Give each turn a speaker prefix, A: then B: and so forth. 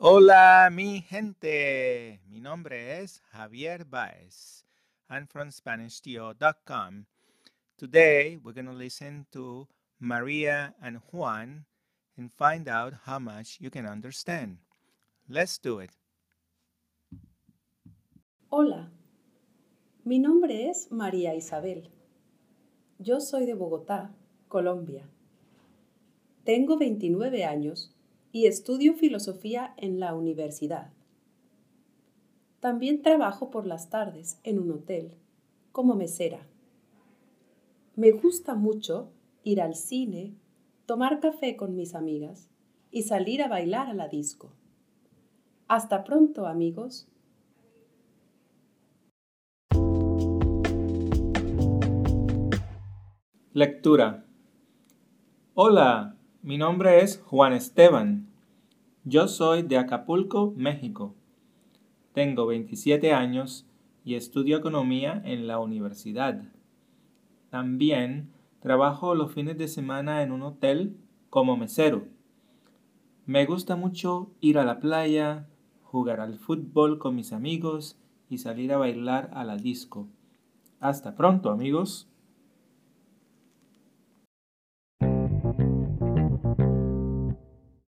A: Hola, mi gente. Mi nombre es Javier Baez. I'm from SpanishTO.com. Today, we're going to listen to Maria and Juan and find out how much you can understand. Let's do it.
B: Hola, mi nombre es María Isabel. Yo soy de Bogotá, Colombia. Tengo 29 años y estudio filosofía en la universidad. También trabajo por las tardes en un hotel como mesera. Me gusta mucho ir al cine, tomar café con mis amigas y salir a bailar a la disco. Hasta pronto, amigos.
A: Lectura. Hola, mi nombre es Juan Esteban. Yo soy de Acapulco, México. Tengo 27 años y estudio economía en la universidad. También trabajo los fines de semana en un hotel como mesero. Me gusta mucho ir a la playa, jugar al fútbol con mis amigos y salir a bailar a la disco. Hasta pronto amigos.